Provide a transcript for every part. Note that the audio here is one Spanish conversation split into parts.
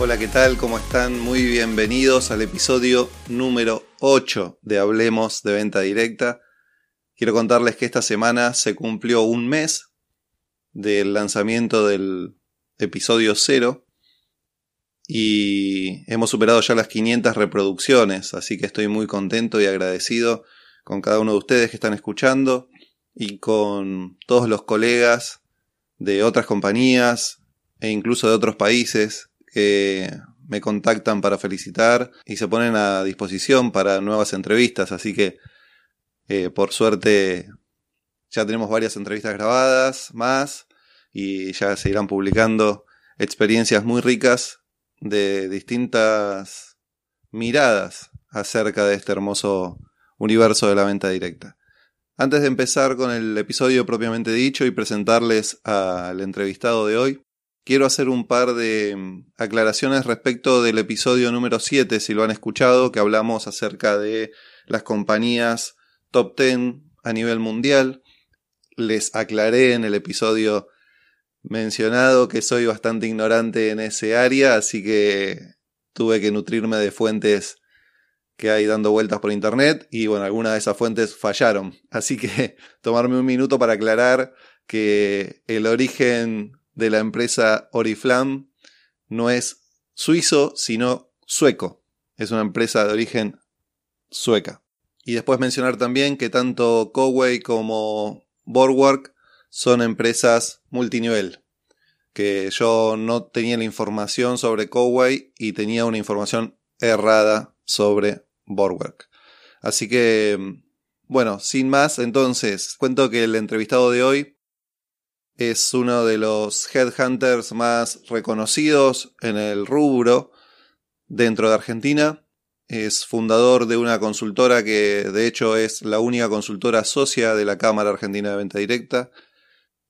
Hola, ¿qué tal? ¿Cómo están? Muy bienvenidos al episodio número 8 de Hablemos de Venta Directa. Quiero contarles que esta semana se cumplió un mes del lanzamiento del episodio 0 y hemos superado ya las 500 reproducciones, así que estoy muy contento y agradecido con cada uno de ustedes que están escuchando y con todos los colegas de otras compañías e incluso de otros países que me contactan para felicitar y se ponen a disposición para nuevas entrevistas. Así que, eh, por suerte, ya tenemos varias entrevistas grabadas más y ya se irán publicando experiencias muy ricas de distintas miradas acerca de este hermoso universo de la venta directa. Antes de empezar con el episodio propiamente dicho y presentarles al entrevistado de hoy, quiero hacer un par de mm, aclaraciones respecto del episodio número 7, si lo han escuchado, que hablamos acerca de las compañías top 10 a nivel mundial. Les aclaré en el episodio mencionado que soy bastante ignorante en ese área, así que tuve que nutrirme de fuentes que hay dando vueltas por internet y bueno, algunas de esas fuentes fallaron. Así que tomarme un minuto para aclarar que el origen de la empresa Oriflam no es suizo, sino sueco. Es una empresa de origen sueca. Y después mencionar también que tanto Coway como Borwork son empresas multinivel. Que yo no tenía la información sobre Coway y tenía una información errada sobre Borwork. Así que, bueno, sin más, entonces, cuento que el entrevistado de hoy es uno de los headhunters más reconocidos en el rubro dentro de Argentina. Es fundador de una consultora que de hecho es la única consultora socia de la Cámara Argentina de Venta Directa.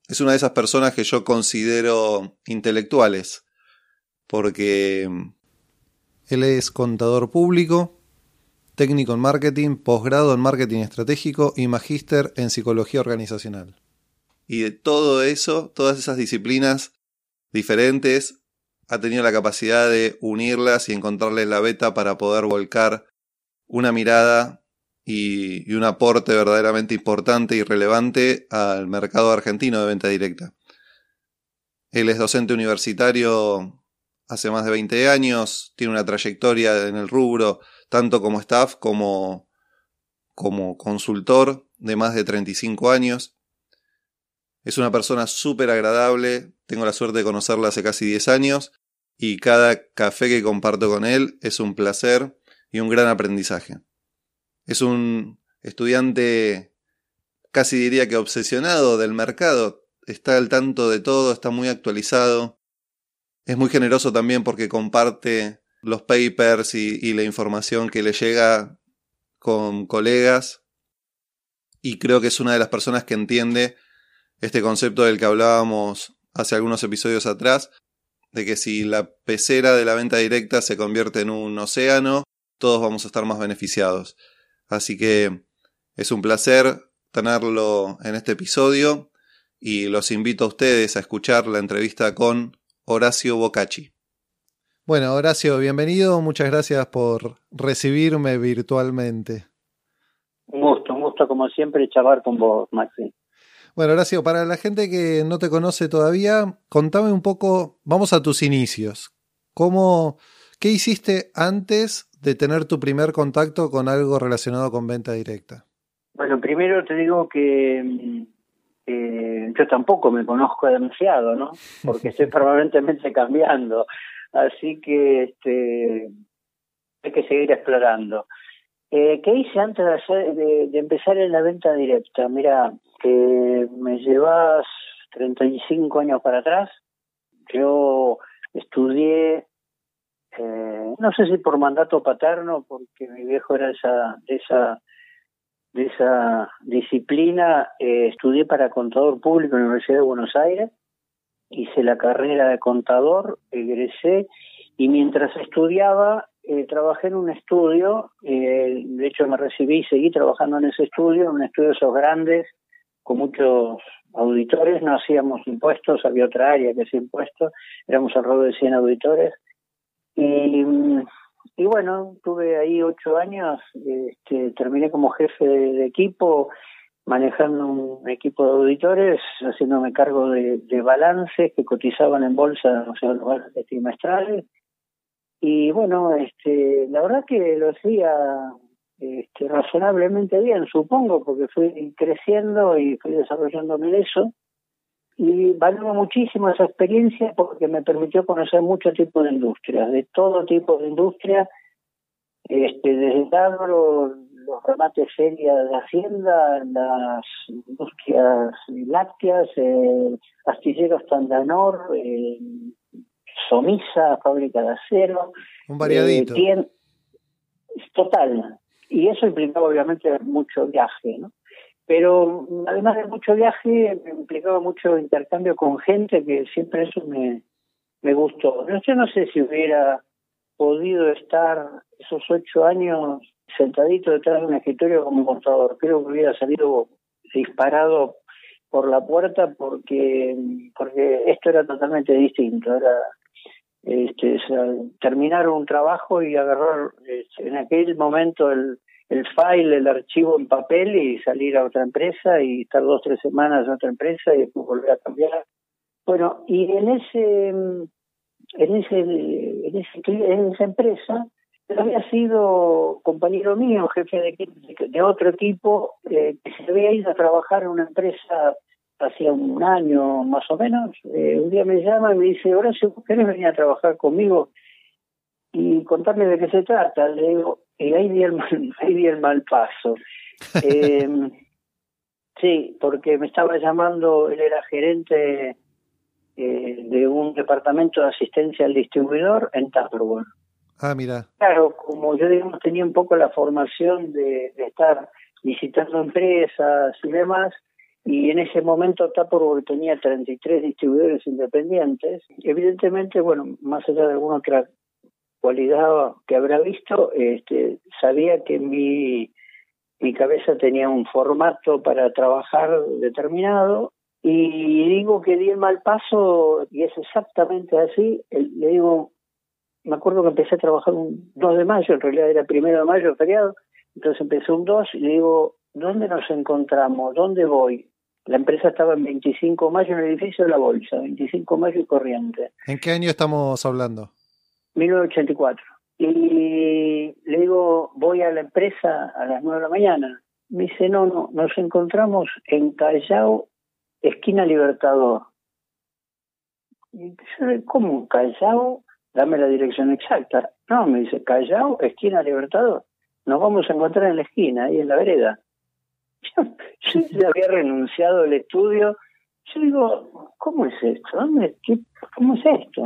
Es una de esas personas que yo considero intelectuales, porque él es contador público, técnico en marketing, posgrado en marketing estratégico y magíster en psicología organizacional. Y de todo eso, todas esas disciplinas diferentes, ha tenido la capacidad de unirlas y encontrarles la beta para poder volcar una mirada y, un aporte verdaderamente importante y relevante al mercado argentino de venta directa. Él es docente universitario hace más de 20 años, tiene una trayectoria en el rubro, tanto como staff como, como consultor de más de 35 años. Es una persona súper agradable, tengo la suerte de conocerla hace casi 10 años y cada café que comparto con él es un placer y un gran aprendizaje. Es un estudiante casi diría que obsesionado del mercado, está al tanto de todo, está muy actualizado, es muy generoso también porque comparte los papers y, y la información que le llega con colegas. Y creo que es una de las personas que entiende este concepto del que hablábamos hace algunos episodios atrás, de que si la pecera de la venta directa se convierte en un océano, todos vamos a estar más beneficiados. Así que es un placer tenerlo en este episodio y los invito a ustedes a escuchar la entrevista con Horacio Bocacci. Bueno, Horacio, bienvenido. Muchas gracias por recibirme virtualmente. Un gusto, un gusto como siempre charlar con vos, Maxi. Bueno, Horacio, para la gente que no te conoce todavía, contame un poco, vamos a tus inicios. ¿Cómo, ¿Qué hiciste antes de tener tu primer contacto con algo relacionado con venta directa? Bueno, primero te digo que eh, yo tampoco me conozco demasiado, ¿no? Porque estoy permanentemente cambiando. Así que este, hay que seguir explorando. Eh, ¿Qué hice antes de, hacer, de, empezar en la venta directa? Mira, que me llevas 35 años para atrás. Yo estudié eh, no sé si por mandato paterno, porque mi viejo era esa, de esa, de esa disciplina, eh, estudié para contador público en la Universidad de Buenos Aires, hice la carrera de contador, egresé, y mientras estudiaba, eh, trabajé en un estudio, de hecho me recibí y seguí trabajando en ese estudio, en un estudio de esos grandes, con muchos auditores, no hacíamos impuestos, había otra área que hacía impuestos, éramos alrededor de 100 auditores. Y, y bueno, tuve ahí ocho años, este, terminé como jefe de, equipo, manejando un equipo de auditores, haciéndome cargo de, de balances que cotizaban en bolsa, o sea, los balances trimestrales. Y bueno, este, la verdad que lo hacía este, razonablemente bien, supongo, porque fui creciendo y fui desarrollándome en eso. Y valoro muchísimo esa experiencia porque me permitió conocer muchos tipos de industrias, de todo tipo de industrias, este, desde el agro, los remates ferias de Hacienda, las industrias lácteas, eh, astilleros Tandanor, eh, Somisa, fábrica de acero. Un variadito. Eh, total, y eso implicaba obviamente mucho viaje, ¿no? Pero además de mucho viaje, implicaba mucho intercambio con gente, que siempre eso me, me gustó. Yo no sé si hubiera podido estar esos ocho años sentadito detrás de un escritorio como contador. Creo que hubiera salido disparado por la puerta porque porque esto era totalmente distinto. Era este, terminar un trabajo y agarrar este, en aquel momento el, el file, el archivo en papel y salir a otra empresa y estar dos, tres semanas en otra empresa y después volver a cambiar. Bueno, y en ese, en ese, en, ese, en esa empresa, había sido compañero mío, jefe de, de otro equipo, eh, que se había ido a trabajar en una empresa hacía un año más o menos, eh, un día me llama y me dice, Horacio, ¿querés venir a trabajar conmigo? Y contarme de qué se trata. Le digo, y ahí di el mal, ahí di el mal paso. eh, sí, porque me estaba llamando, él era gerente eh, de un departamento de asistencia al distribuidor en Tupperware. Ah, mira. Claro, como yo digamos tenía un poco la formación de, de estar visitando empresas y demás, y en ese momento Tupperware tenía 33 distribuidores independientes. Evidentemente, bueno, más allá de alguna otra cualidad que habrá visto, este, sabía que mi, mi cabeza tenía un formato para trabajar determinado y digo que di el mal paso y es exactamente así. Le digo, me acuerdo que empecé a trabajar un 2 de mayo, en realidad era primero de mayo, feriado, entonces empecé un 2 y le digo, ¿dónde nos encontramos? ¿Dónde voy? La empresa estaba en 25 de mayo en el edificio de la Bolsa, 25 de mayo y corriente. ¿En qué año estamos hablando? 1984. Y le digo, voy a la empresa a las 9 de la mañana. Me dice, no, no, nos encontramos en Callao, esquina Libertador. Y yo, ¿cómo Callao? Dame la dirección exacta. No, me dice, Callao, esquina Libertador. Nos vamos a encontrar en la esquina, ahí en la vereda. Yo, ya había renunciado al estudio. Yo digo, ¿cómo es esto? ¿Dónde, qué, ¿Cómo es esto?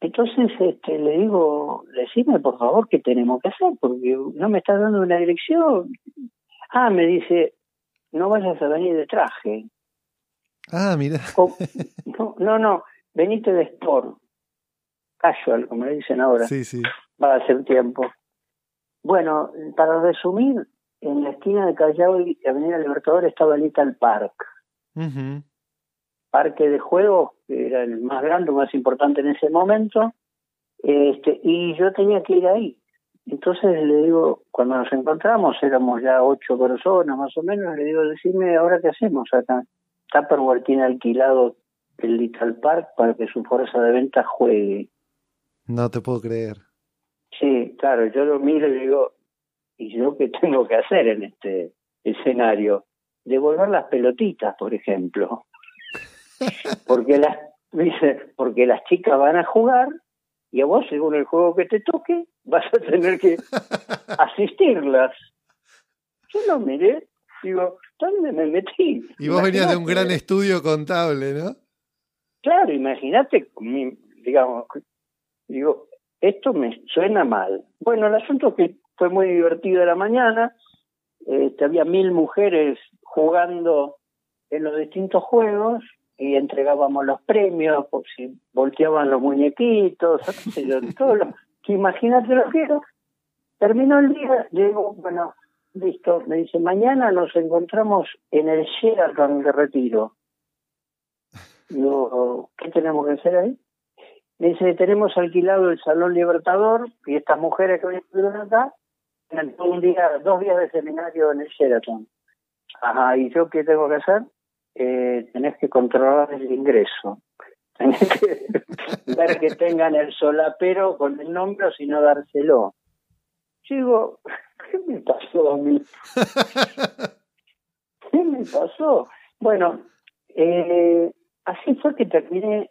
Entonces este, le digo, decime por favor qué tenemos que hacer, porque no me estás dando una dirección. Ah, me dice, no vayas a venir de traje. Ah, mira. no, no, no, venite de sport. Casual, como le dicen ahora. Sí, sí. Va a ser tiempo. Bueno, para resumir, en la esquina de Callao y Avenida Libertador estaba el Ital Park. Parque de juegos, que era el más grande, más importante en ese momento, este, y yo tenía que ir ahí. Entonces le digo, cuando nos encontramos, éramos ya ocho personas más o menos, le digo, decime ahora qué hacemos acá. Tupperware tiene alquilado el Little Park para que su fuerza de venta juegue. No te puedo creer. Sí, claro, yo lo miro y digo, ¿y yo qué tengo que hacer en este escenario? Devolver las pelotitas, por ejemplo. Porque las, dice, porque las chicas van a jugar y a vos, según el juego que te toque, vas a tener que asistirlas. Yo lo miré, digo, ¿dónde me metí? Y vos venías de un gran estudio contable, ¿no? Claro, imagínate, digamos, digo, esto me suena mal. Bueno, el asunto es que fue muy divertido la mañana, este, había mil mujeres jugando en los distintos juegos y entregábamos los premios, por si volteaban los muñequitos, todo lo que imagínate lo que era. Terminó el día, digo, bueno, listo, me dice, mañana nos encontramos en el Sheraton de Retiro. Digo, ¿qué tenemos que hacer ahí? Me dice, tenemos alquilado el Salón Libertador y estas mujeres que vienen acá un día, dos días de seminario en el Sheraton. Ajá, ¿y yo qué tengo que hacer? Eh, tenés que controlar el ingreso. Tenés que ver que tengan el solapero con el nombre o si no dárselo. Digo, ¿qué me pasó a mí? ¿Qué me pasó? Bueno, eh, así fue que terminé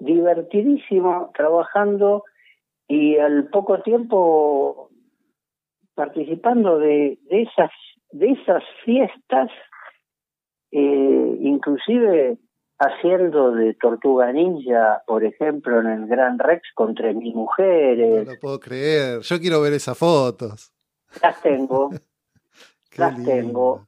divertidísimo trabajando y al poco tiempo participando de, de esas de esas fiestas eh, inclusive haciendo de Tortuga Ninja, por ejemplo, en el Gran Rex contra mis mujeres. No lo puedo creer. Yo quiero ver esas fotos. Las tengo. las tengo.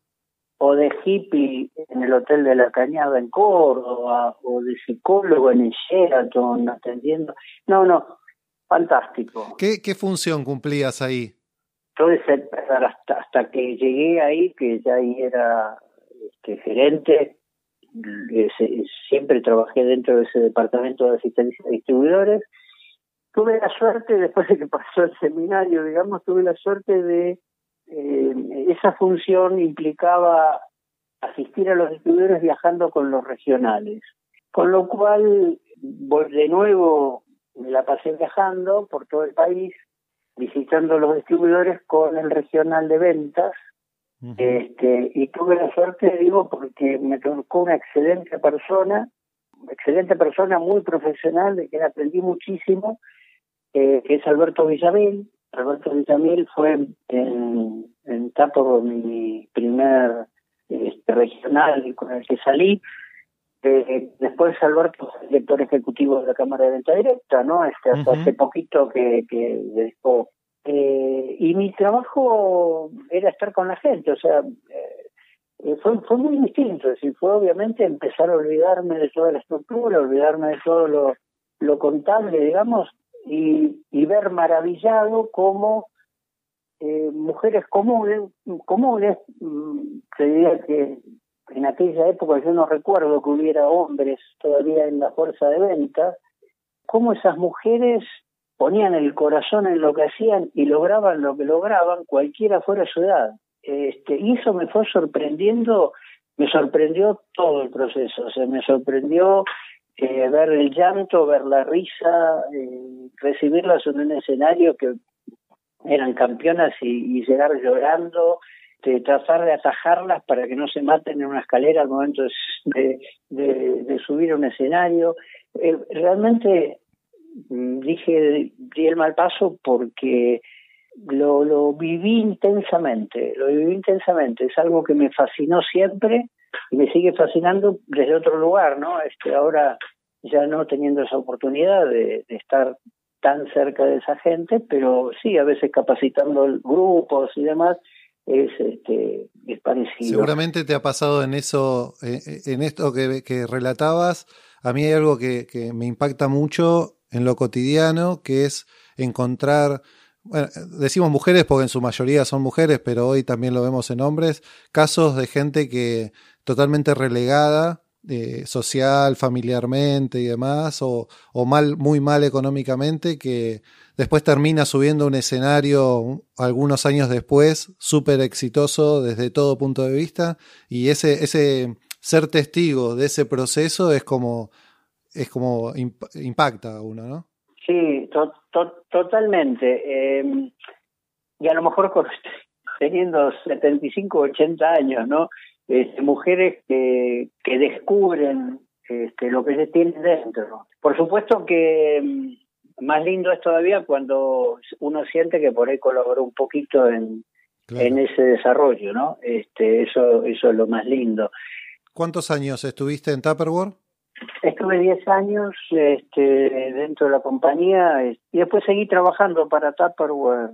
O de hippie en el Hotel de la Cañada en Córdoba, o de psicólogo en el Sheraton atendiendo. No, no, fantástico. ¿Qué, qué función cumplías ahí? Entonces, hasta, hasta que llegué ahí, que ya ahí era este, gerente, siempre trabajé dentro de ese departamento de asistencia a distribuidores. Tuve la suerte, después de que pasó el seminario, digamos, tuve la suerte de eh, esa función implicaba asistir a los distribuidores viajando con los regionales. Con lo cual, de nuevo, me la pasé viajando por todo el país, visitando los distribuidores con el regional de ventas, este, y tuve la suerte, digo, porque me tocó una excelente persona, excelente persona, muy profesional, de quien aprendí muchísimo, eh, que es Alberto Villamil. Alberto Villamil fue en, en Tapo mi primer este, regional con el que salí. Eh, después Alberto fue director ejecutivo de la Cámara de Venta Directa, ¿no? Este, hasta hace poquito que, que dedicó eh, y mi trabajo era estar con la gente, o sea, eh, eh, fue, fue muy distinto, es decir, fue obviamente empezar a olvidarme de toda la estructura, olvidarme de todo lo, lo contable, digamos, y, y ver maravillado cómo eh, mujeres comunes, comunes, mm, te diría que en aquella época yo no recuerdo que hubiera hombres todavía en la fuerza de venta, cómo esas mujeres ponían el corazón en lo que hacían y lograban lo que lograban, cualquiera fuera su edad. Este, y eso me fue sorprendiendo, me sorprendió todo el proceso, o sea, me sorprendió eh, ver el llanto, ver la risa, eh, recibirlas en un escenario que eran campeonas y, llegar llorando, de tratar de atajarlas para que no se maten en una escalera al momento de, de, subir a un escenario. Eh, realmente Mm, dije, di el mal paso porque lo, lo viví intensamente, lo viví intensamente, es algo que me fascinó siempre y me sigue fascinando desde otro lugar, ¿no? Este, ahora ya no teniendo esa oportunidad de, estar tan cerca de esa gente, pero sí, a veces capacitando grupos y demás, es, este, es parecido. Seguramente te ha pasado en eso, eh, eh, en esto que, que relatabas. A mí hay algo que, que me impacta mucho en lo cotidiano, que es encontrar, bueno, decimos mujeres porque en su mayoría son mujeres, pero hoy también lo vemos en hombres, casos de gente que totalmente relegada eh, social, familiarmente y demás, o, o, mal, muy mal económicamente, que después termina subiendo un escenario algunos años después, súper exitoso desde todo punto de vista, y ese, ese ser testigo de ese proceso es como es como impacta a uno, ¿no? Sí, totalmente. Em, y a lo mejor teniendo 75, 80 años, ¿no? Este, mujeres que, que descubren este, lo que se tiene dentro. Por supuesto que em, más lindo es todavía cuando uno siente que por ahí colaboró un poquito en, en ese desarrollo, ¿no? Este, eso, eso es lo más lindo. ¿Cuántos años estuviste en Tupperware? Estuve 10 años este, dentro de la compañía y después seguí trabajando para Tupperware,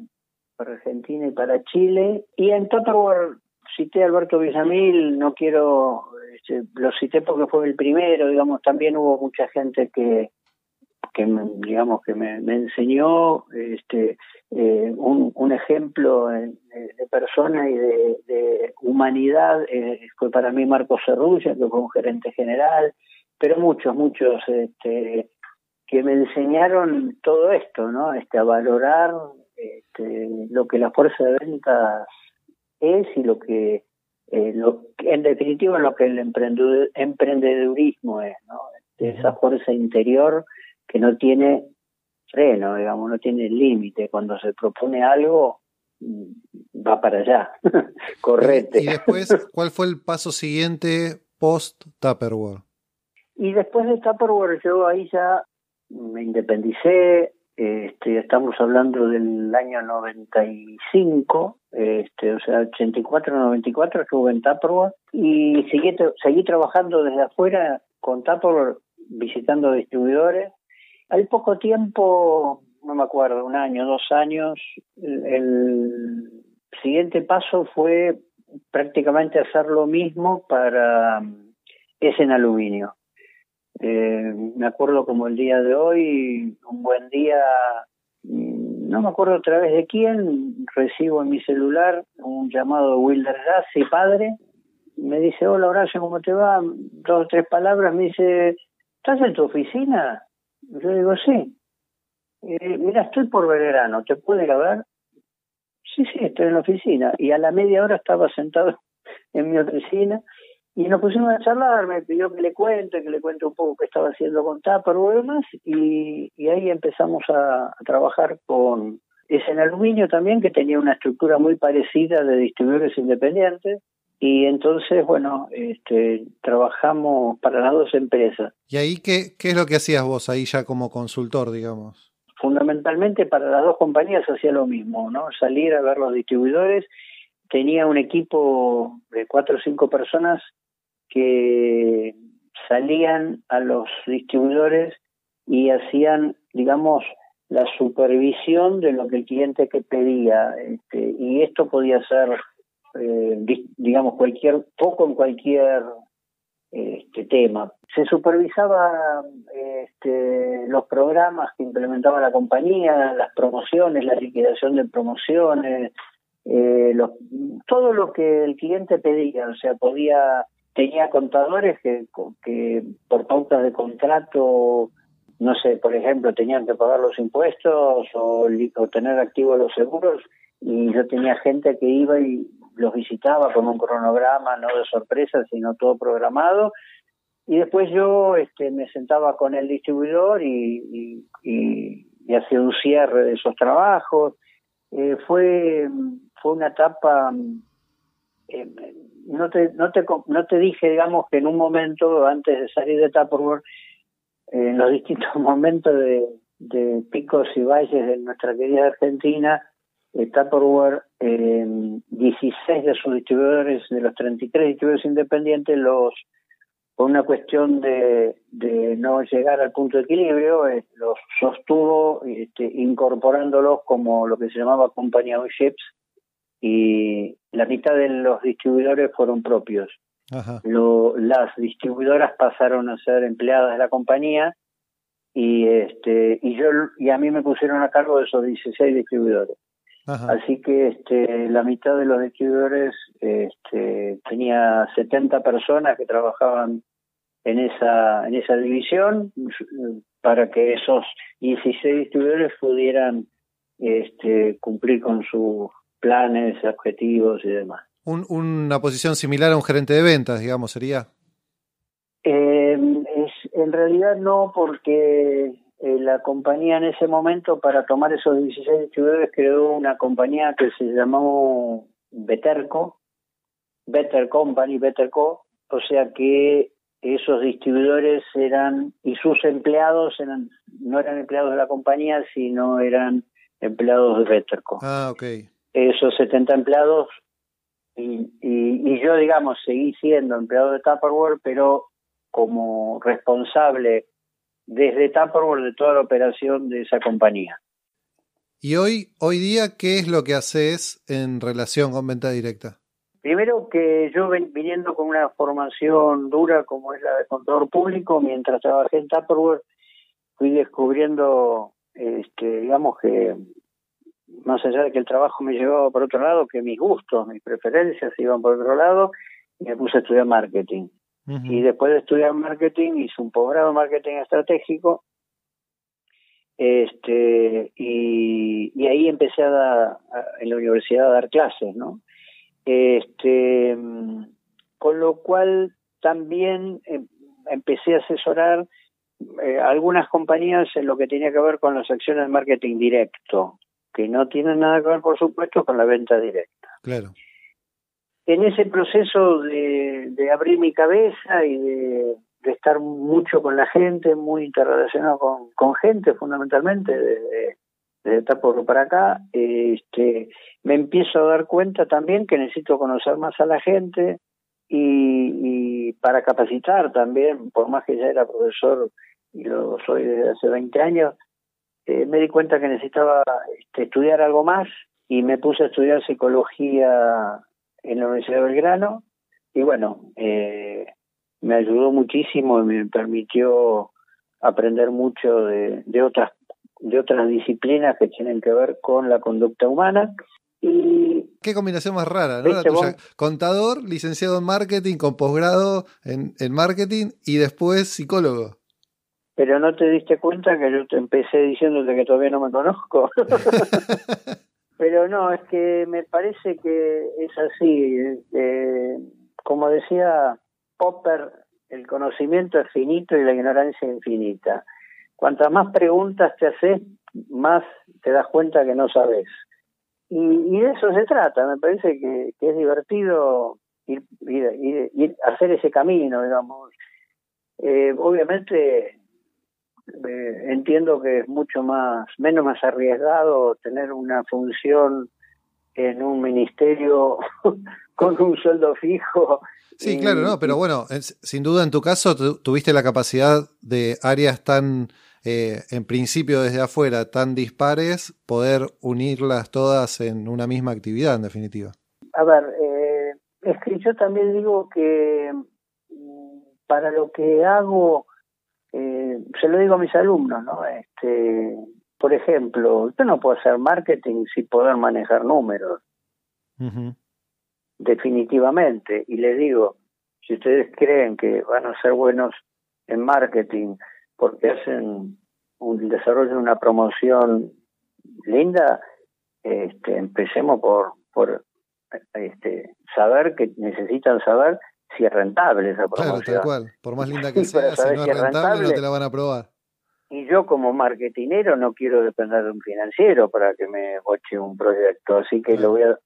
para Argentina y para Chile. Y en Tupperware cité a Alberto Villamil, no quiero, este, lo cité porque fue el primero, digamos, también hubo mucha gente que, que digamos que me, enseñó este eh, un, ejemplo de, persona y de, humanidad eh, fue para mí Marco Cerrulla que fue un gerente general pero muchos muchos este que me enseñaron todo esto no este a valorar este, lo que la fuerza de ventas es y lo que eh, lo, en definitiva lo que el emprendedurismo es no esa fuerza interior que no tiene freno, digamos, no tiene límite. Cuando se propone algo, mm, va para allá, correte. Y después, ¿cuál fue el paso siguiente post Tupperware? Y después de Tupperware yo ahí ya me independicé, este, estamos hablando del año 95, este, o sea, 84, 94 estuve en Tupperware y seguí, seguí trabajando desde afuera con Tupperware visitando distribuidores. Al poco tiempo, no me acuerdo, un año, dos años, el, siguiente paso fue prácticamente hacer lo mismo para ese en aluminio. Eh, me acuerdo como el día de hoy, un buen día, no me acuerdo otra vez de quién, recibo en mi celular un llamado de Wilder Gassi, padre, me dice, hola Horacio, ¿cómo te va? Dos o tres palabras, me dice, ¿estás en tu oficina? Yo digo, sí. Eh, mira, estoy por Belgrano, ¿te puede grabar? Sí, sí, estoy en la oficina. Y a la media hora estaba sentado en mi oficina y nos pusimos a charlar, me pidió que le cuente, que le cuente un poco qué estaba haciendo con Tupper o demás, y, y ahí empezamos a, a trabajar con ese en aluminio también, que tenía una estructura muy parecida de distribuidores independientes, y entonces, bueno, este, trabajamos para las dos empresas. ¿Y ahí qué, qué es lo que hacías vos ahí ya como consultor, digamos? Fundamentalmente para las dos compañías hacía lo mismo, ¿no? Salir a ver los distribuidores. Tenía un equipo de cuatro o cinco personas que salían a los distribuidores y hacían, digamos, la supervisión de lo que el cliente que pedía. Este, y esto podía ser eh, digamos, cualquier, poco en cualquier este, tema. Se supervisaba este, los programas que implementaba la compañía, las promociones, la liquidación de promociones, eh, todo lo que el cliente pedía, o sea, podía tenía contadores que, por pautas de contrato, no sé, por ejemplo, tenían que pagar los impuestos o, o tener activos los seguros y yo tenía gente que iba y los visitaba con un cronograma, no de sorpresa, sino todo programado. Y después yo este, me sentaba con el distribuidor y, y, y, hacía un cierre de esos trabajos. Eh, fue, fue una etapa, eh, no, te, no, te, no te dije, digamos, que en un momento, antes de salir de Tupperware, en los distintos momentos de, picos y valles de nuestra querida Argentina, Tupperware, eh, 16 de sus distribuidores, de los 33 distribuidores independientes, los por una cuestión de, de no llegar al punto de equilibrio, eh, los sostuvo este, incorporándolos como lo que se llamaba compañía de ships y la mitad de los distribuidores fueron propios. Lo, las distribuidoras pasaron a ser empleadas de la compañía y este y yo y a mí me pusieron a cargo de esos 16 distribuidores. Así que este, la mitad de los distribuidores este, tenía 70 personas que trabajaban en esa, en esa división para que esos 16 distribuidores pudieran este, cumplir con sus planes, objetivos y demás. Un, una posición similar a un gerente de ventas, digamos, sería. Eh, es, en realidad no, porque eh, la compañía en ese momento para tomar esos 16 distribuidores creó una compañía que se llamó Beterco, Better Company, Better Co, o sea que esos distribuidores eran y sus empleados eran no eran empleados de la compañía sino eran empleados de Betterco. Ah, ok. Esos 70 empleados y, y, y yo digamos seguí siendo empleado de Tupperware pero como responsable desde Tupperware de toda la operación de esa compañía. Y hoy, hoy día, ¿qué es lo que haces en relación con venta directa? Primero que yo viniendo con una formación dura como es la de contador público, mientras trabajé en Tupperware, fui descubriendo, este, digamos que más allá de que el trabajo me llevaba por otro lado, que mis gustos, mis preferencias iban por otro lado, me puse a estudiar marketing. Y después de estudiar marketing, hice un posgrado en marketing estratégico. Este, y, ahí empecé a dar, en la universidad a dar clases, ¿no? Este, con lo cual también em, empecé a asesorar eh, algunas compañías en lo que tenía que ver con las acciones de marketing directo, que no tienen nada que ver, por supuesto, con la venta directa. Claro. En ese proceso de, de abrir mi cabeza y de, estar mucho con la gente, muy interrelacionado con, con gente, fundamentalmente, desde, desde por para acá, este, me empiezo a dar cuenta también que necesito conocer más a la gente y, y para capacitar también, por más que ya era profesor y lo soy desde hace 20 años, eh, me di cuenta que necesitaba este, estudiar algo más y me puse a estudiar psicología en la Universidad de Belgrano y bueno, eh, me ayudó muchísimo y me permitió aprender mucho de, de otras de otras disciplinas que tienen que ver con la conducta humana y Qué combinación más rara, ¿no? La tuya. Contador, licenciado en marketing, con posgrado en, en marketing y después psicólogo pero no te diste cuenta que yo te empecé diciéndote que todavía no me conozco. pero no, es que me parece que es así. Eh, como decía Popper, el conocimiento es finito y la ignorancia infinita. Cuantas más preguntas te haces, más te das cuenta que no sabes. Y, de eso se trata. Me parece que, es divertido ir, ir, ir, hacer ese camino, digamos. Eh, obviamente eh, entiendo que es mucho más, menos más arriesgado tener una función en un ministerio con un sueldo fijo. Sí, claro, no, pero bueno, sin duda en tu caso tuviste la capacidad de áreas tan, eh, en principio desde afuera, tan dispares, poder unirlas todas en una misma actividad, en definitiva. A ver, eh, es que yo también digo que mm, para lo que hago eh, se lo digo a mis alumnos, ¿no? Este, por ejemplo, yo no puedo hacer marketing sin poder manejar números. Definitivamente. Y les digo, si ustedes creen que van a ser buenos en marketing porque hacen un desarrollo de una promoción linda, este, empecemos por, por este, saber que necesitan saber si es rentable esa promoción. Claro, tal cual. Por más linda que sea, si no es rentable, no te la van a probar. Y yo como marketinero no quiero depender de un financiero para que me boche un proyecto, así que lo voy a,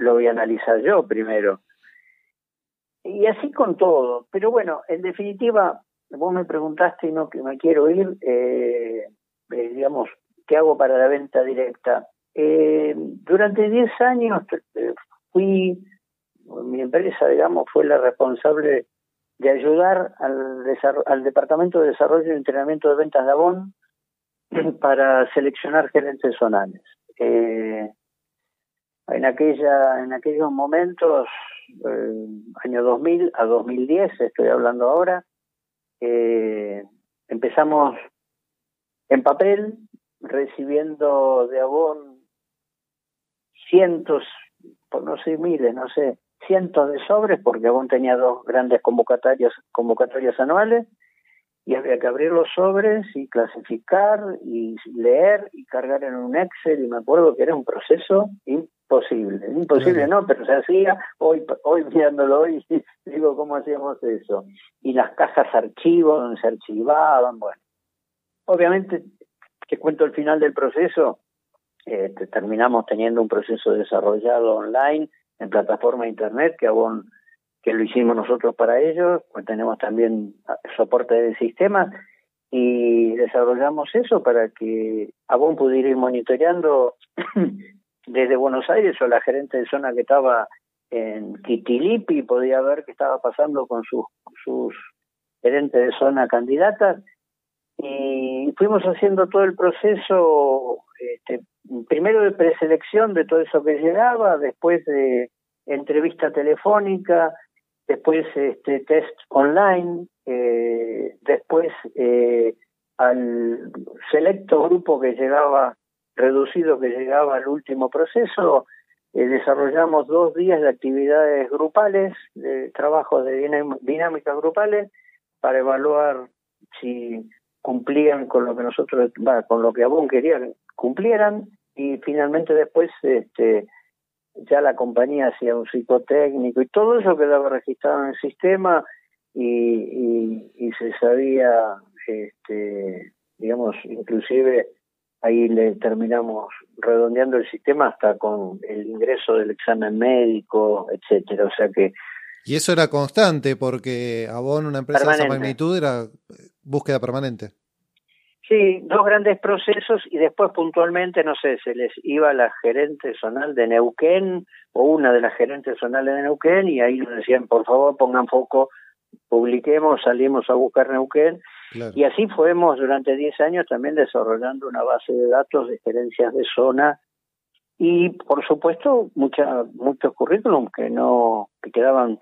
lo voy a analizar yo primero. Y así con todo. Pero bueno, en definitiva, vos me preguntaste y no que me quiero ir, eh, eh, digamos, ¿qué hago para la venta directa? Eh, durante 10 años fui mi empresa, digamos, fue la responsable de ayudar al, al Departamento de Desarrollo y Entrenamiento de Ventas de Avon para seleccionar gerentes zonales. Eh, en aquella en aquellos momentos, eh, año 2000 a 2010, estoy hablando ahora, eh, empezamos en papel, recibiendo de Avon cientos, por no sé miles, no sé, cientos de sobres porque aún tenía dos grandes convocatorias, convocatorias anuales y había que abrir los sobres y clasificar y leer y cargar en un Excel y me acuerdo que era un proceso imposible, imposible no, pero se hacía, hoy, hoy mirándolo hoy digo cómo hacíamos eso, y las cajas archivos donde se archivaban, bueno, obviamente te cuento el final del proceso, eh, terminamos teniendo un proceso desarrollado online en plataforma internet que Avon que lo hicimos nosotros para ellos, pues tenemos también soporte de sistemas y desarrollamos eso para que Avon pudiera ir monitoreando desde Buenos Aires o la gerente de zona que estaba en Kitilipi podía ver qué estaba pasando con sus sus gerentes de zona candidatas y fuimos haciendo todo el proceso, este, primero de preselección de todo eso que llegaba, después de entrevista telefónica, después este test online, eh, después eh, al selecto grupo que llegaba, reducido que llegaba al último proceso, eh, desarrollamos dos días de actividades grupales, de trabajos de dinámicas grupales, para evaluar si cumplían con lo que nosotros, va, con lo que Abón quería cumplieran, y finalmente después este, ya la compañía hacía un psicotécnico y todo eso quedaba registrado en el sistema y, y, se sabía, este, digamos, inclusive ahí le terminamos redondeando el sistema hasta con el ingreso del examen médico, etcétera, o sea que y eso era constante porque Avon, una empresa de esa magnitud, era búsqueda permanente. Sí, dos grandes procesos y después puntualmente, no sé, se les iba la gerente zonal de Neuquén o una de las gerentes zonales de Neuquén y ahí nos decían, por favor, pongan foco, publiquemos, salimos a buscar Neuquén. Y así fuimos durante 10 años también desarrollando una base de datos de gerencias de zona y, por supuesto, mucha, muchos currículums que no que quedaban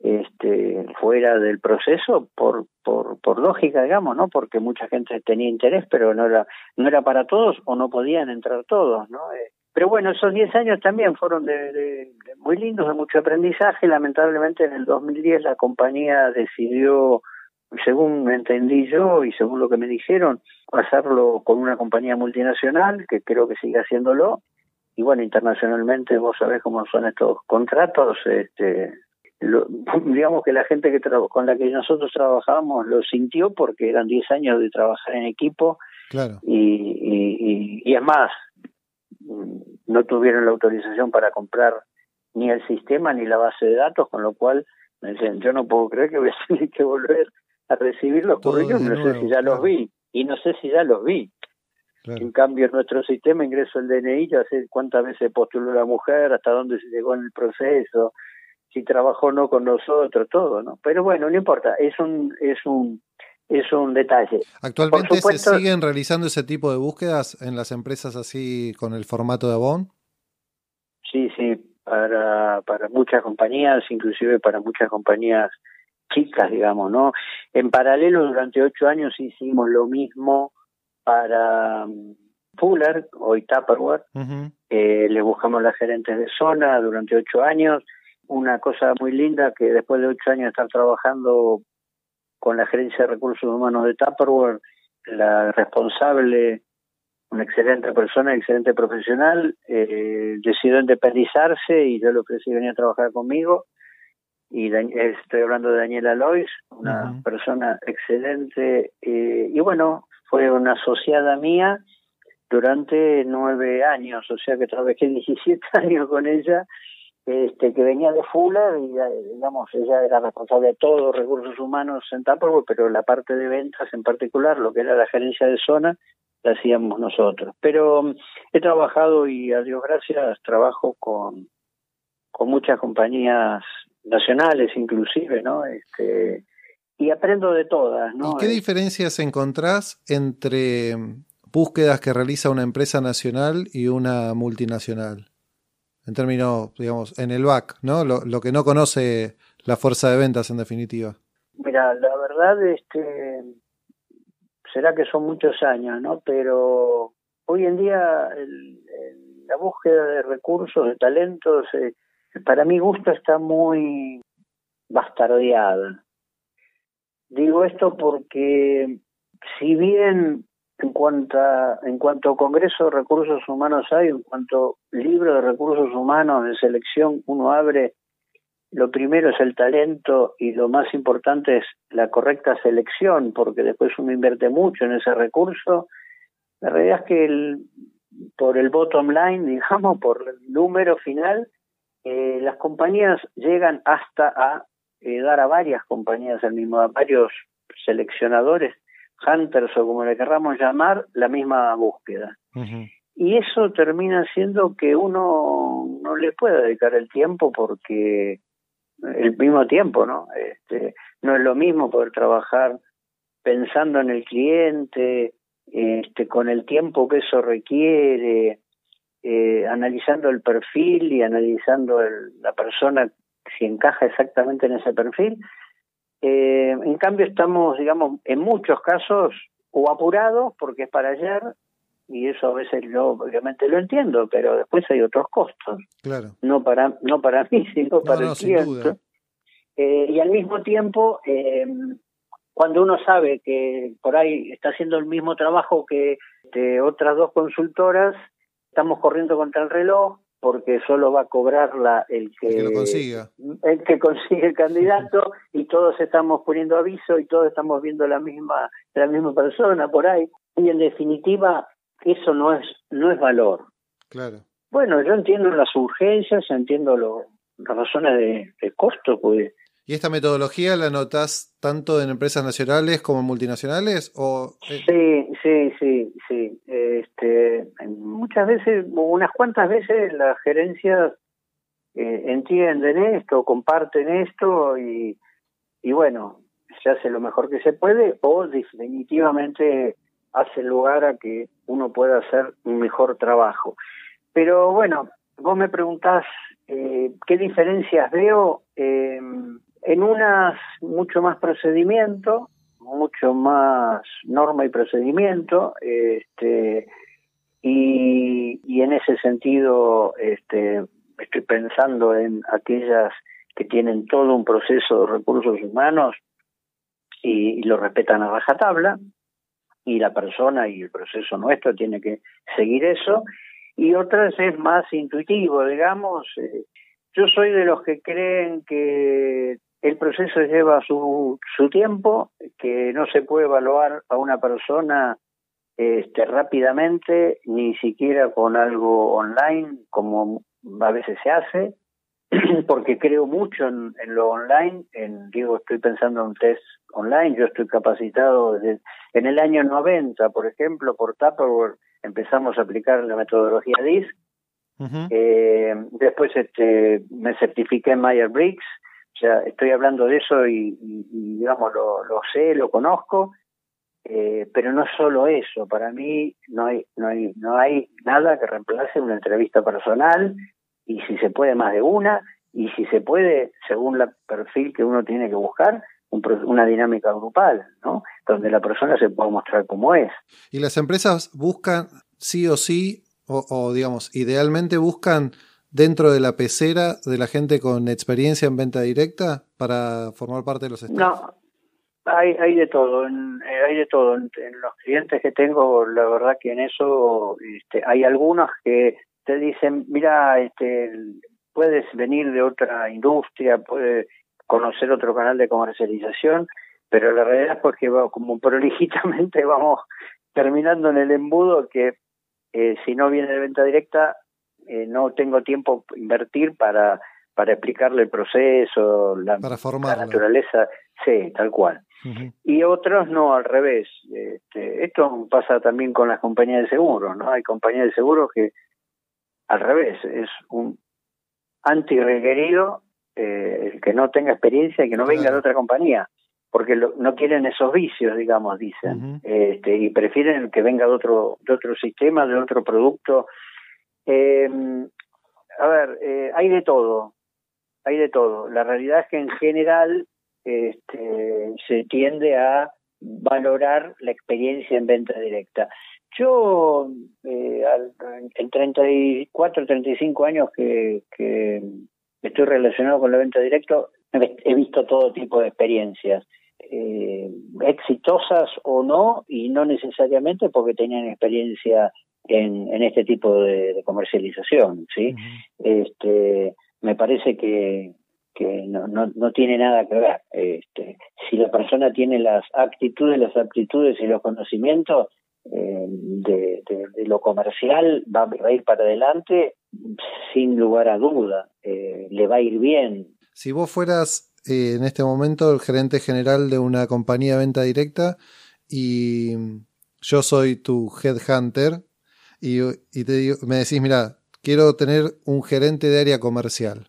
este, fuera del proceso por, por, por lógica, digamos, ¿no? Porque mucha gente tenía interés, pero no era, no era para todos o no podían entrar todos, ¿no? Eh, pero bueno, esos 10 años también fueron de, de, muy lindos, de mucho aprendizaje. Lamentablemente en el 2010 la compañía decidió, según entendí yo y según lo que me dijeron, hacerlo con una compañía multinacional, que creo que sigue haciéndolo. Y bueno, internacionalmente vos sabés cómo son estos contratos, este, digamos que la gente que con la que nosotros trabajábamos lo sintió porque eran 10 años de trabajar en equipo claro. y, y, y, es más, no tuvieron la autorización para comprar ni el sistema ni la base de datos, con lo cual me dicen, yo no puedo creer que voy a tener que volver a recibir los currículos, no sé si ya los vi, y no sé si ya los vi. En cambio, en nuestro sistema ingreso el DNI, ya sé cuántas veces postuló la mujer, hasta dónde se llegó en el proceso, si trabajó o no con nosotros, todo, ¿no? Pero bueno, no importa, es un, es un, es un detalle. ¿Actualmente se siguen realizando ese tipo de búsquedas en las empresas así con el formato de Avon? Sí, sí, para, para muchas compañías, inclusive para muchas compañías chicas, digamos, ¿no? En paralelo, durante ocho años hicimos lo mismo para um, Fuller, hoy Tupperware. eh, le buscamos las gerentes de zona durante ocho años una cosa muy linda que después de ocho años de estar trabajando con la gerencia de recursos humanos de Tupperware, la responsable, una excelente persona, excelente profesional, eh, decidió independizarse y yo le ofrecí venir a trabajar conmigo. Y estoy hablando de Daniela Lois, una persona excelente. Eh, y bueno, fue una asociada mía durante nueve años, o sea que trabajé 17 años con ella este, que venía de Fuller y digamos ella era responsable de todos los recursos humanos en Tupperware, pero la parte de ventas en particular, lo que era la gerencia de zona, la hacíamos nosotros. Pero mm, he trabajado y a Dios gracias trabajo con, con muchas compañías nacionales inclusive, ¿no? Este, y aprendo de todas, ¿no? ¿Y qué diferencias encontrás entre búsquedas que realiza una empresa nacional y una multinacional? En términos, digamos, en el back, ¿no? Lo, lo que no conoce la fuerza de ventas en definitiva. Mira, la verdad, este, será que son muchos años, ¿no? Pero hoy en día la búsqueda de recursos, de talentos, eh, para mi gusto está muy bastardeada. Digo esto porque si bien en cuanto a, en cuanto Congreso de Recursos Humanos hay, en cuanto libro de recursos humanos de selección uno abre, lo primero es el talento y lo más importante es la correcta selección, porque después uno invierte mucho en ese recurso. La realidad es que el, por el bottom line, digamos, por el número final, eh, las compañías llegan hasta a eh, dar a varias compañías al mismo, a varios seleccionadores hunters o como le querramos llamar, la misma búsqueda. Y eso termina siendo que uno no le puede dedicar el tiempo porque el mismo tiempo, ¿no? Este, no es lo mismo poder trabajar pensando en el cliente, este, con el tiempo que eso requiere, eh, analizando el perfil y analizando la persona si encaja exactamente en ese perfil. Eh, en cambio estamos, digamos, en muchos casos o apurados porque es para ayer y eso a veces yo obviamente lo entiendo, pero después hay otros costos. Claro. No para no para mí, sino para el cliente. Eh, y al mismo tiempo, eh, cuando uno sabe que por ahí está haciendo el mismo trabajo que otras dos consultoras, estamos corriendo contra el reloj porque solo va a cobrar la, el que, lo consiga. el que consigue el candidato y todos estamos poniendo aviso y todos estamos viendo la misma la misma persona por ahí. Y en definitiva eso no es no es valor. Claro. Bueno yo entiendo las urgencias entiendo lo, las razones de, de costo pues ¿Y esta metodología la notas tanto en empresas nacionales como multinacionales? O, eh? Sí, sí, sí, sí. Este, muchas veces, unas cuantas veces las gerencias eh, entienden esto, comparten esto y, y bueno, se hace lo mejor que se puede o definitivamente hace lugar a que uno pueda hacer un mejor trabajo. Pero bueno, vos me preguntás eh, qué diferencias veo. Eh, en unas mucho más procedimiento, mucho más norma y procedimiento, este, y, en ese sentido este, estoy pensando en aquellas que tienen todo un proceso de recursos humanos y, y lo respetan a rajatabla, y la persona y el proceso nuestro tiene que seguir eso, y otras es más intuitivo, digamos. Eh, yo soy de los que creen que el proceso lleva su, su tiempo, que no se puede evaluar a una persona este, rápidamente, ni siquiera con algo online, como a veces se hace, porque creo mucho en, lo online. En, digo, estoy pensando en un test online. Yo estoy capacitado desde en el año 90, por ejemplo, por Tupperware empezamos a aplicar la metodología DIS. eh, después este, me certifiqué en Meyer Briggs sea, estoy hablando de eso y, digamos, lo, sé, lo conozco, eh, pero no solo eso. Para mí no hay, no, no hay nada que reemplace una entrevista personal y si se puede más de una y si se puede, según el perfil que uno tiene que buscar, una dinámica grupal, ¿no? Donde la persona se pueda mostrar como es. ¿Y las empresas buscan sí o sí, o, o digamos, idealmente buscan dentro de la pecera de la gente con experiencia en venta directa para formar parte de los estados? No, hay, hay de todo, en, eh, hay de todo. En, los clientes que tengo, la verdad que en eso este, hay algunos que te dicen, mira, este, puedes venir de otra industria, puedes conocer otro canal de comercialización, pero la realidad es porque como prolijitamente vamos terminando en el embudo que eh, si no viene de venta directa eh, no tengo tiempo invertir para para explicarle el proceso, la, naturaleza, sí, tal cual. Y otros no, al revés. Este, esto pasa también con las compañías de seguros, ¿no? Hay compañías de seguros que al revés, es un anti-requerido eh, el que no tenga experiencia y que no venga de otra compañía, porque no quieren esos vicios, digamos, dicen, este, y prefieren que venga de otro, de otro sistema, de otro producto, eh, a ver, eh, hay de todo, hay de todo. La realidad es que en general este, se tiende a valorar la experiencia en venta directa. Yo, eh, en 34, 35 años que, que estoy relacionado con la venta directa, he visto todo tipo de experiencias, eh, exitosas o no, y no necesariamente porque tenían experiencia en, en este tipo de, comercialización, ¿sí? Este, me parece que, que no, no, no tiene nada que ver. Este, si la persona tiene las actitudes, las aptitudes y los conocimientos eh, de, de, lo comercial, va, a ir para adelante sin lugar a duda. Eh, le va a ir bien. Si vos fueras eh, en este momento el gerente general de una compañía de venta directa y yo soy tu headhunter, y, te digo, me decís, mira, quiero tener un gerente de área comercial.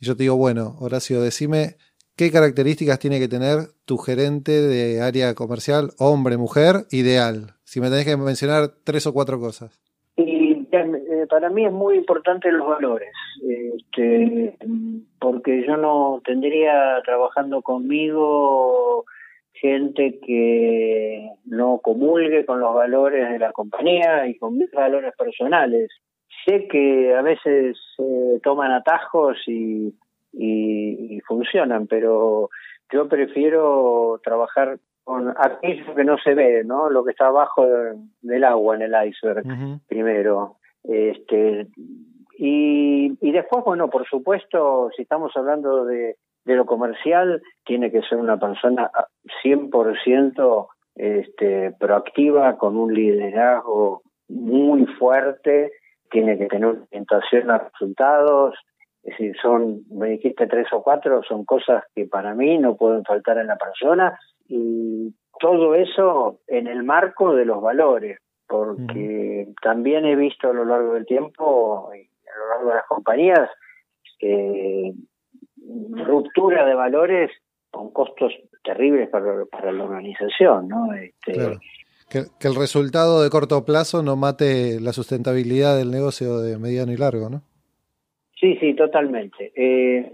Y yo te digo, bueno, Horacio, decime ¿qué características tiene que tener tu gerente de área comercial, hombre, mujer, ideal? Si me tenés que mencionar tres o cuatro cosas. Y eh, para mí es muy importante los valores, este, porque yo no tendría trabajando conmigo gente que no comulgue con los valores de la compañía y con mis valores personales. Sé que a veces se toman atajos y, y, funcionan, pero yo prefiero trabajar con aquello que no se ve, ¿no? Lo que está abajo del agua en el iceberg, primero. Este, y, y después, bueno, por supuesto, si estamos hablando de, de lo comercial, tiene que ser una persona 100% este, proactiva, con un liderazgo muy fuerte, tiene que tener orientación a resultados, es decir, son, me dijiste tres o cuatro, son cosas que para mí no pueden faltar en la persona y todo eso en el marco de los valores, porque también he visto a lo largo del tiempo, y a lo largo de las compañías, eh, ruptura de valores con costos terribles para, para la organización, ¿no? Este, que, el resultado de corto plazo no mate la sustentabilidad del negocio de mediano y largo, ¿no? Sí, sí, totalmente. Eh,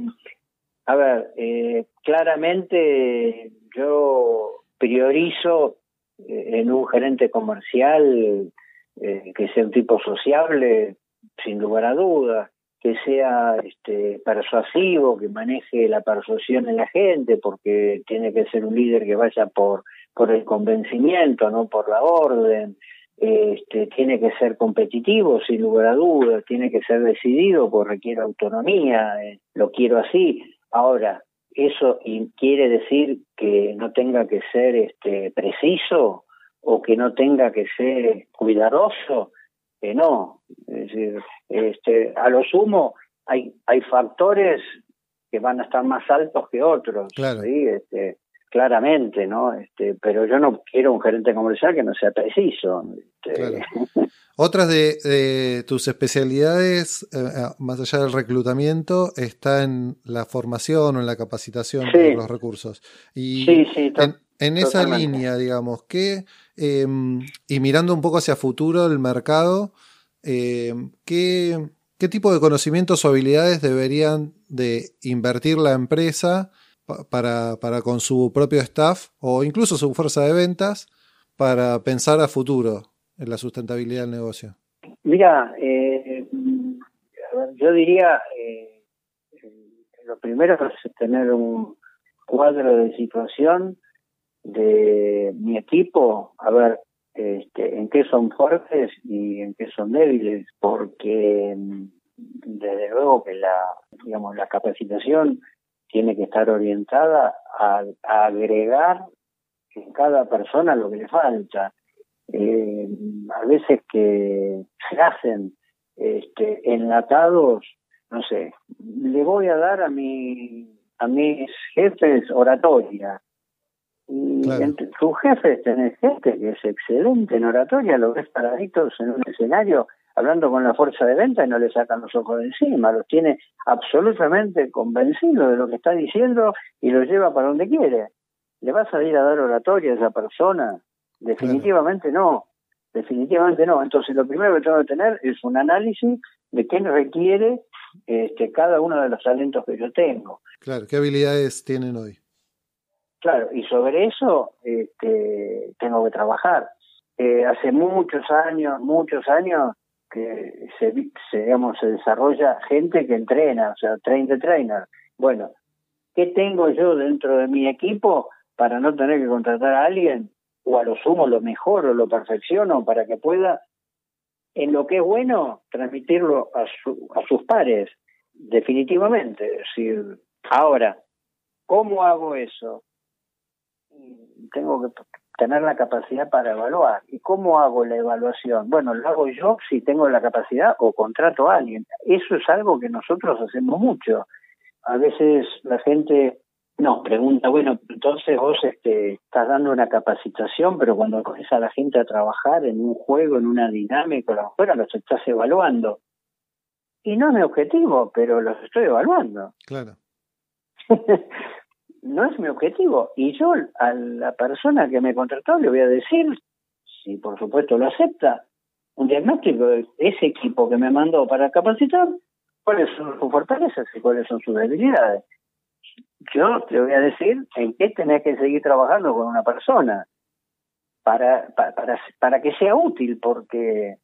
a ver, eh, claramente yo priorizo eh, en un gerente comercial que sea un tipo sociable, sin lugar a dudas que sea este, persuasivo, que maneje la persuasión en la gente, porque tiene que ser un líder que vaya por, el convencimiento, no por la orden, este, tiene que ser competitivo, sin lugar a dudas, tiene que ser decidido, porque requiere autonomía, eh, lo quiero así. Ahora, eso quiere decir que no tenga que ser este, preciso o que no tenga que ser cuidadoso, no. Es decir, este, a lo sumo hay, hay factores que van a estar más altos que otros, este, claramente, ¿no? Este, pero yo no quiero un gerente comercial que no sea preciso. Este. Otras de, tus especialidades, eh, eh, más allá del reclutamiento, está en la formación o en la capacitación de los recursos. Y sí, sí, en, esa línea, digamos, que, em, y mirando un poco hacia futuro el mercado, em, ¿qué, ¿qué tipo de conocimientos o habilidades deberían de invertir la empresa para, para con su propio staff o incluso su fuerza de ventas para pensar a futuro en la sustentabilidad del negocio? Mira, eh, yo diría, eh, lo primero es tener un cuadro de situación de mi equipo, a ver este, en qué son fuertes y en qué son débiles, porque desde luego que la, digamos, la capacitación tiene que estar orientada a, agregar en cada persona lo que le falta. Eh, a veces que se hacen este, enlatados, no sé, le voy a dar a mi a mis jefes oratoria. Y entre sus jefes tenés gente que es excelente en oratoria, lo ves paraditos en un escenario hablando con la fuerza de venta y no le sacan los ojos de encima, los tiene absolutamente convencidos de lo que está diciendo y los lleva para donde quiere. ¿Le vas a ir a dar oratoria a esa persona? Definitivamente no, definitivamente no. Entonces lo primero que tengo que tener es un análisis de qué requiere este, cada uno de los talentos que yo tengo. Claro, ¿qué habilidades tienen hoy? Claro, y sobre eso este, tengo que trabajar. Eh, hace muchos años, muchos años, que se, digamos, se desarrolla gente que entrena, o sea, train the. Bueno, ¿qué tengo yo dentro de mi equipo para no tener que contratar a alguien? O a lo sumo lo mejor o lo perfecciono para que pueda, en lo que es bueno, transmitirlo a, su, a sus pares, definitivamente. Es decir, ahora, ¿cómo hago eso? Tengo que tener la capacidad para evaluar. ¿Y cómo hago la evaluación? Bueno, lo hago yo si tengo la capacidad o contrato a alguien. Eso es algo que nosotros hacemos mucho. A veces la gente nos pregunta, bueno, entonces vos este, estás dando una capacitación, pero cuando coges a la gente a trabajar en un juego, en una dinámica, los fuera los estás evaluando. Y no es mi objetivo, pero los estoy evaluando. Claro. no es mi objetivo. Y yo a la persona que me contrató le voy a decir, si por supuesto lo acepta, un diagnóstico de ese equipo que me mandó para capacitar, cuáles son sus fortalezas y cuáles son sus debilidades. Yo te voy a decir en qué tenés que seguir trabajando con una persona para, para, para, para que sea útil, porque,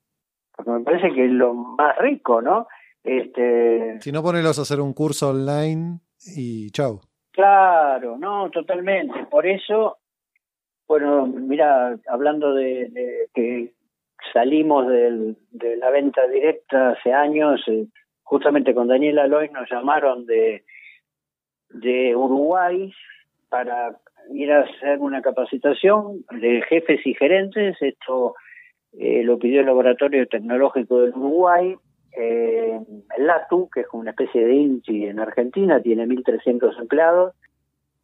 porque me parece que es lo más rico, ¿no? Este, si no, ponelos a hacer un curso online y chau. Claro, no, totalmente. Por eso, bueno, mira, hablando de, que salimos de la venta directa hace años, eh, justamente con Daniel Aloy nos llamaron de, de Uruguay para ir a hacer una capacitación de jefes y gerentes. Esto eh, lo pidió el Laboratorio Tecnológico del Uruguay eh, LATU, que es una especie de INCI en Argentina, tiene 1.300 empleados,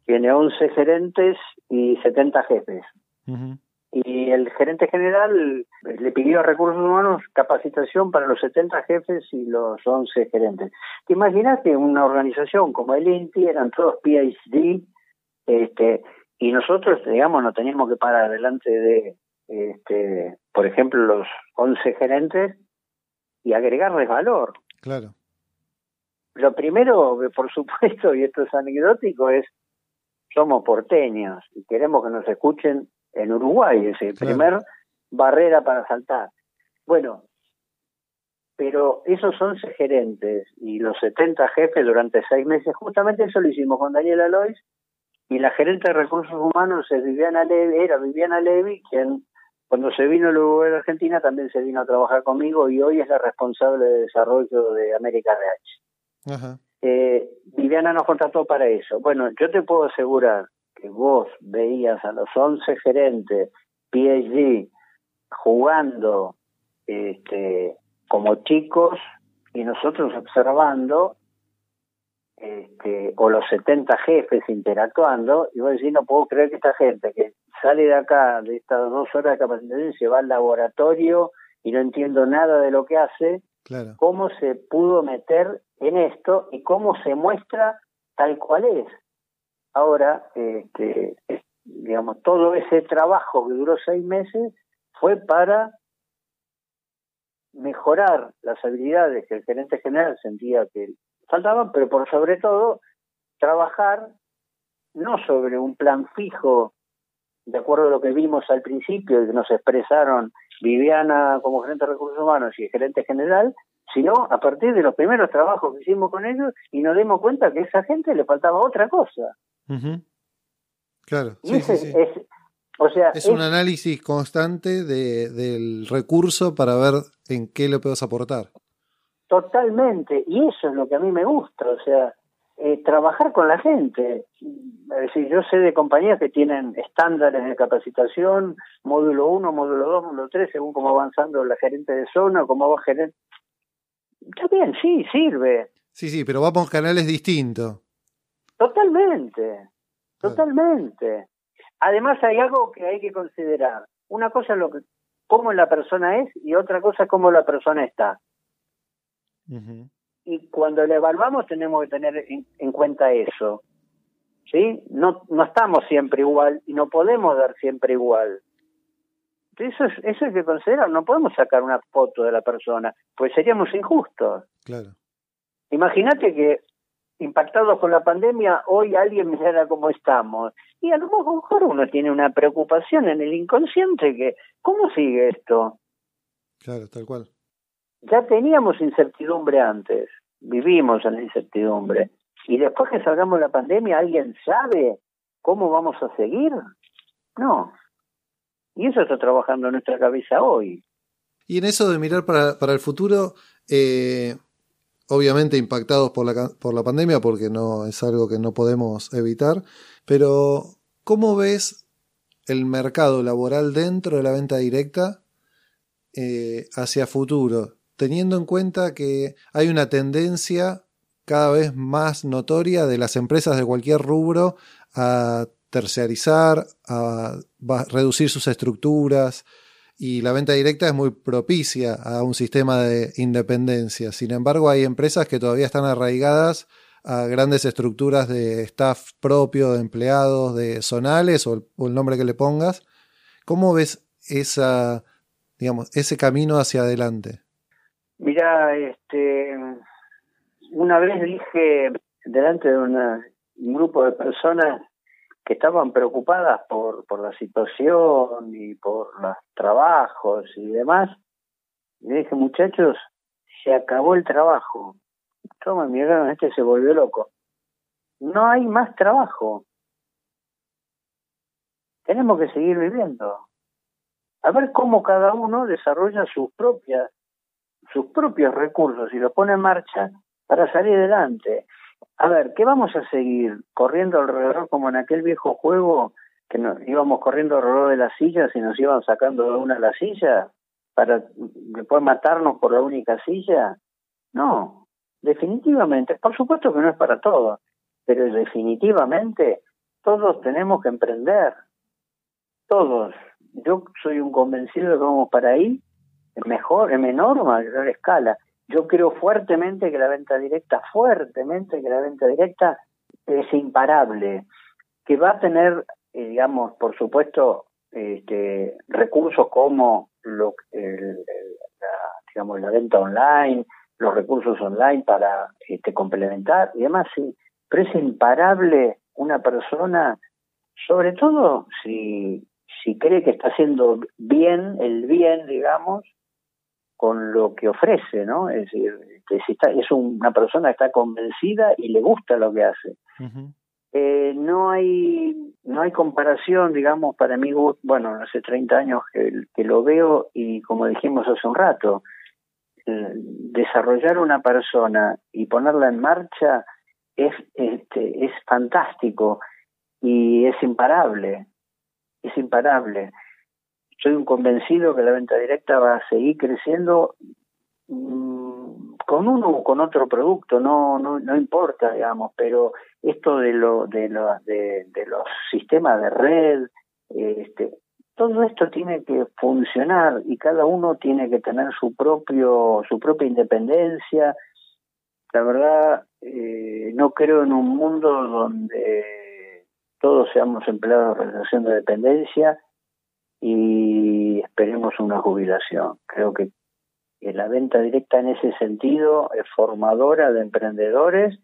tiene 11 gerentes y 70 jefes. Y el gerente general le pidió a Recursos Humanos capacitación para los 70 jefes y los 11 gerentes. ¿Te imaginas que una organización como el INTI eran todos PhD este, y nosotros, digamos, no teníamos que parar delante de, este, por ejemplo, los 11 gerentes y agregarles valor. Claro. Lo primero, por supuesto, y esto es anecdótico, es somos porteños y queremos que nos escuchen en Uruguay, es el primer barrera para saltar. Bueno, pero esos 11 gerentes y los 70 jefes durante seis meses, justamente eso lo hicimos con Daniela Alois y la gerente de recursos humanos es Viviana Levi, era Viviana Levi, quien cuando se vino el Uruguay de Argentina también se vino a trabajar conmigo y hoy es la responsable de desarrollo de América RH. Eh, Viviana nos contrató para eso. Bueno, yo te puedo asegurar que vos veías a los 11 gerentes PhD jugando este, como chicos y nosotros observando este, o los 70 jefes interactuando, y vos decís, no puedo creer que esta gente que sale de acá, de estas dos horas de capacitación, se va al laboratorio y no entiendo nada de lo que hace, cómo se pudo meter en esto y cómo se muestra tal cual es. Ahora, este, digamos, todo ese trabajo que duró seis meses fue para mejorar las habilidades que el gerente general sentía que faltaban, pero por sobre todo trabajar no sobre un plan fijo, de acuerdo a lo que vimos al principio y que nos expresaron Viviana como gerente de recursos humanos y gerente general, sino a partir de los primeros trabajos que hicimos con ellos y nos dimos cuenta que a esa gente le faltaba otra cosa. Claro, sí, sí, Es, o sea, es, un análisis constante de, del recurso para ver en qué le puedes aportar. Totalmente, y eso es lo que a mí me gusta, o sea, eh, trabajar con la gente. Es decir, yo sé de compañías que tienen estándares de capacitación, módulo 1, módulo 2, módulo 3, según cómo avanzando la gerente de zona cómo va gerente. Está bien, sí, sirve. Sí, sí, pero vamos canales distintos. Totalmente, totalmente. Además hay algo que hay que considerar. Una cosa es lo que, cómo la persona es y otra cosa es cómo la persona está. Y cuando le evaluamos tenemos que tener en, cuenta eso. ¿Sí? No, no estamos siempre igual y no podemos dar siempre igual. Eso es, eso es que considerar, no podemos sacar una foto de la persona, pues seríamos injustos. Claro. Imagínate que impactados con la pandemia, hoy alguien mirara cómo estamos. Y a lo mejor uno tiene una preocupación en el inconsciente que, ¿cómo sigue esto? Claro, tal cual ya teníamos incertidumbre antes, vivimos en la incertidumbre. Y después que salgamos de la pandemia, ¿alguien sabe cómo vamos a seguir? No. Y eso está trabajando nuestra cabeza hoy. Y en eso de mirar para, para el futuro, eh, obviamente impactados por la, por la pandemia, porque no es algo que no podemos evitar, pero ¿cómo ves el mercado laboral dentro de la venta directa eh, hacia futuro? Teniendo en cuenta que hay una tendencia cada vez más notoria de las empresas de cualquier rubro a terciarizar, a reducir sus estructuras y la venta directa es muy propicia a un sistema de independencia. Sin embargo, hay empresas que todavía están arraigadas a grandes estructuras de staff propio, de empleados, de zonales o el, nombre que le pongas. ¿Cómo ves digamos, ese camino hacia adelante? Mira, este, una vez dije delante de un grupo de personas que estaban preocupadas por, por la situación y por los trabajos y demás, le dije, muchachos, se acabó el trabajo, ¿Cómo me miraron, este se volvió loco. No hay más trabajo. Tenemos que seguir viviendo. A ver cómo cada uno desarrolla sus propias, sus propios recursos y los pone en marcha para salir adelante. A ver, ¿qué vamos a seguir? ¿Corriendo alrededor como en aquel viejo juego que íbamos corriendo alrededor de las sillas y nos iban sacando de una a la silla para después matarnos por la única silla? No, Definitivamente, por supuesto que no es para todos, pero definitivamente todos tenemos que emprender. Todos. Yo soy un convencido de que vamos para ahí, en mejor, en menor o mayor escala. Yo creo fuertemente que la venta directa, fuertemente que la venta directa es imparable, que va a tener, eh, digamos, por supuesto, este, recursos como lo, la, digamos, la venta online, los recursos online para este, complementar y demás, sí. Pero es imparable una persona, sobre todo si, si cree que está haciendo bien, el bien, digamos, con lo que ofrece, ¿no? Es decir, que si está, es una persona que está convencida y le gusta lo que hace. eh, no hay no hay comparación, digamos, para mí, bueno, hace 30 años que, que lo veo y como dijimos hace un rato, desarrollar una persona y ponerla en marcha es, este, es fantástico y es imparable, es imparable. Soy un convencido que la venta directa va a seguir creciendo mm, con uno o con otro producto, no, no, no importa, digamos, pero esto de, lo, de, lo, de, los sistemas de red, este, todo esto tiene que funcionar y cada uno tiene que tener su propio su propia independencia. La verdad eh, no creo en un mundo donde todos seamos empleados de relación de dependencia y esperemos una jubilación creo que la venta directa en ese sentido es formadora de emprendedores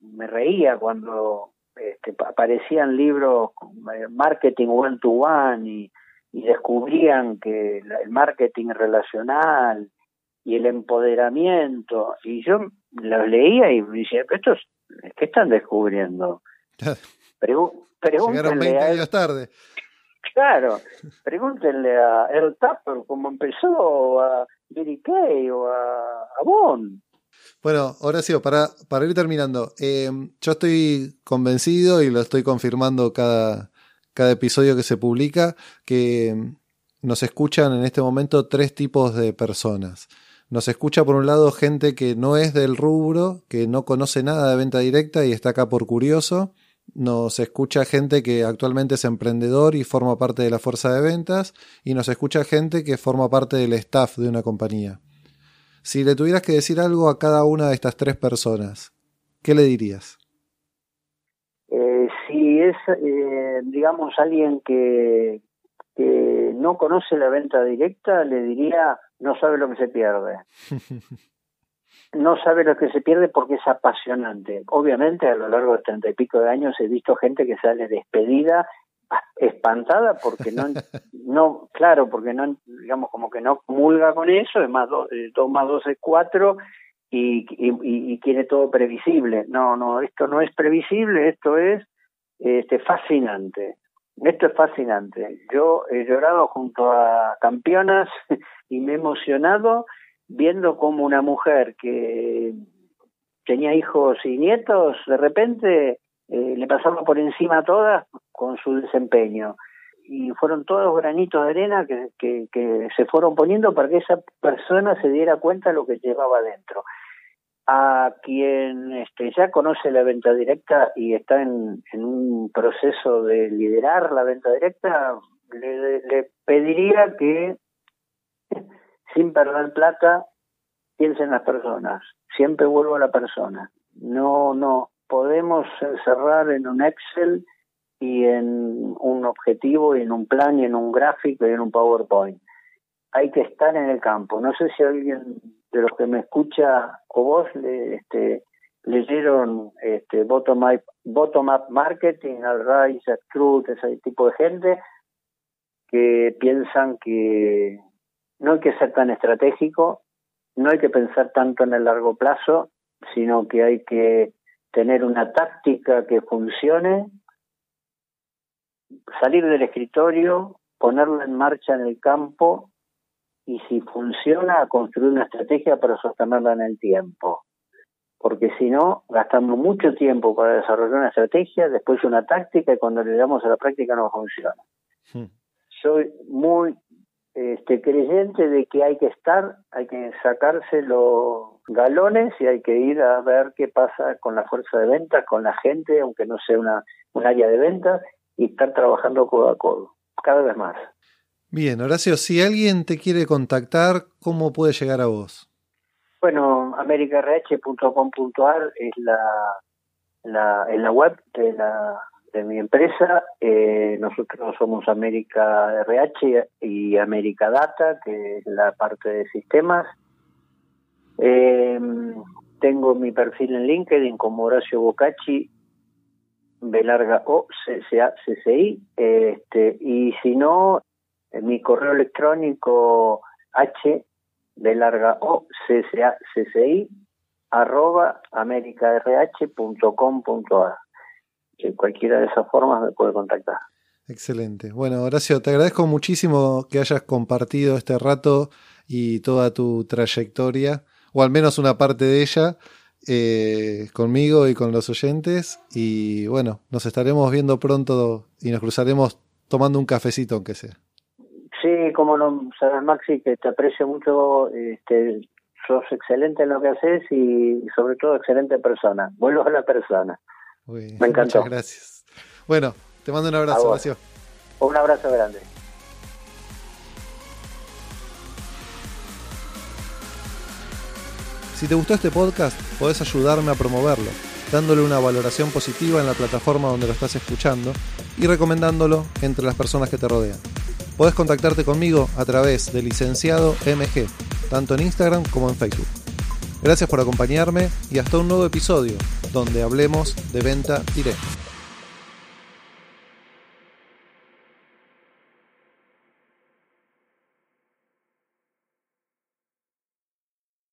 me reía cuando este, aparecían libros eh, marketing one to one y y descubrían que el marketing relacional y el empoderamiento, y yo los leía y me decía, ¿esto es, ¿qué están descubriendo? Llegaron 20 años tarde. Claro, pregúntenle a Earl Tapper cómo empezó, a Billy Kay o a, a Bond. Bueno, Horacio, para, para ir terminando, eh, yo estoy convencido y lo estoy confirmando cada, cada episodio que se publica, que nos escuchan en este momento tres tipos de personas. Nos escucha por un lado gente que no es del rubro, que no conoce nada de venta directa y está acá por curioso. Nos escucha gente que actualmente es emprendedor y forma parte de la fuerza de ventas. Y nos escucha gente que forma parte del staff de una compañía. Si le tuvieras que decir algo a cada una de estas tres personas, ¿qué le dirías? si es, eh, digamos, alguien que, que no conoce la venta directa, le diría, no sabe lo que se pierde. no sabe lo que se pierde porque es apasionante. Obviamente, a lo largo de treinta y pico de años he visto gente que sale despedida, espantada porque no, no, claro, porque no, digamos, como que no comulga con eso, es más, dos, eh, dos más dos es cuatro, y, y, y, quiere todo previsible. No, no, esto no es previsible, esto es este, fascinante. Esto es fascinante. Yo he llorado junto a campeonas y me he emocionado viendo como una mujer que tenía hijos y nietos, de repente eh, le pasaba por encima a todas con su desempeño. Y fueron todos granitos de arena que, que, se fueron poniendo para que esa persona se diera cuenta de lo que llevaba dentro a quien este, ya conoce la venta directa y está en, un proceso de liderar la venta directa, le, pediría que, sin perder plata, piense en las personas. Siempre vuelvo a la persona. No, no, podemos encerrar en un Excel y en un objetivo y en un plan y en un gráfico y en un PowerPoint. Hay que estar en el campo. No sé si alguien de los que me escucha o vos este, leyeron este, bottom, up, bottom up marketing, al Rise, Truth, ese tipo de gente que piensan que no hay que ser tan estratégico, no hay que pensar tanto en el largo plazo, sino que hay que tener una táctica que funcione, salir del escritorio, ponerla en marcha en el campo y si funciona, construir una estrategia para sostenerla en el tiempo. Porque si no, gastamos mucho tiempo para desarrollar una estrategia, después una táctica y cuando le damos a la práctica no funciona. Hmm. Soy muy este, creyente de que hay que estar, hay que sacarse los galones y hay que ir a ver qué pasa con la fuerza de ventas, con la gente, aunque no sea una, un área de ventas, y estar trabajando codo a codo, cada vez más. Bien, Horacio, si alguien te quiere contactar, ¿cómo puede llegar a vos? Bueno, americarh.com.ar es la, la, es la web de la, de mi empresa. Eh, nosotros somos América RH y América Data, que es la parte de sistemas. Eh, tengo mi perfil en LinkedIn como Horacio Bocacci, B larga O, C, C, A, C, C, I. Este, y si no, mi correo electrónico H, B larga O, C, C, A, C, C, I, arroba americarh.com.ar que cualquiera de esas formas me puede contactar. Excelente. Bueno, Horacio, te agradezco muchísimo que hayas compartido este rato y toda tu trayectoria, o al menos una parte de ella, eh, conmigo y con los oyentes. Y bueno, nos estaremos viendo pronto y nos cruzaremos tomando un cafecito, aunque sea. Sí, como no, sabes, Maxi, que te aprecio mucho, este, sos excelente en lo que haces y sobre todo excelente persona. Vuelvo a la persona. Me encantó. Muchas gracias. Bueno, te mando un abrazo, Horacio. Un abrazo grande. Si te gustó este podcast, podés ayudarme a promoverlo, dándole una valoración positiva en la plataforma donde lo estás escuchando y recomendándolo entre las personas que te rodean. Podés contactarte conmigo a través de licenciado MG, tanto en Instagram como en Facebook. Gracias por acompañarme y hasta un nuevo episodio donde hablemos de venta directa.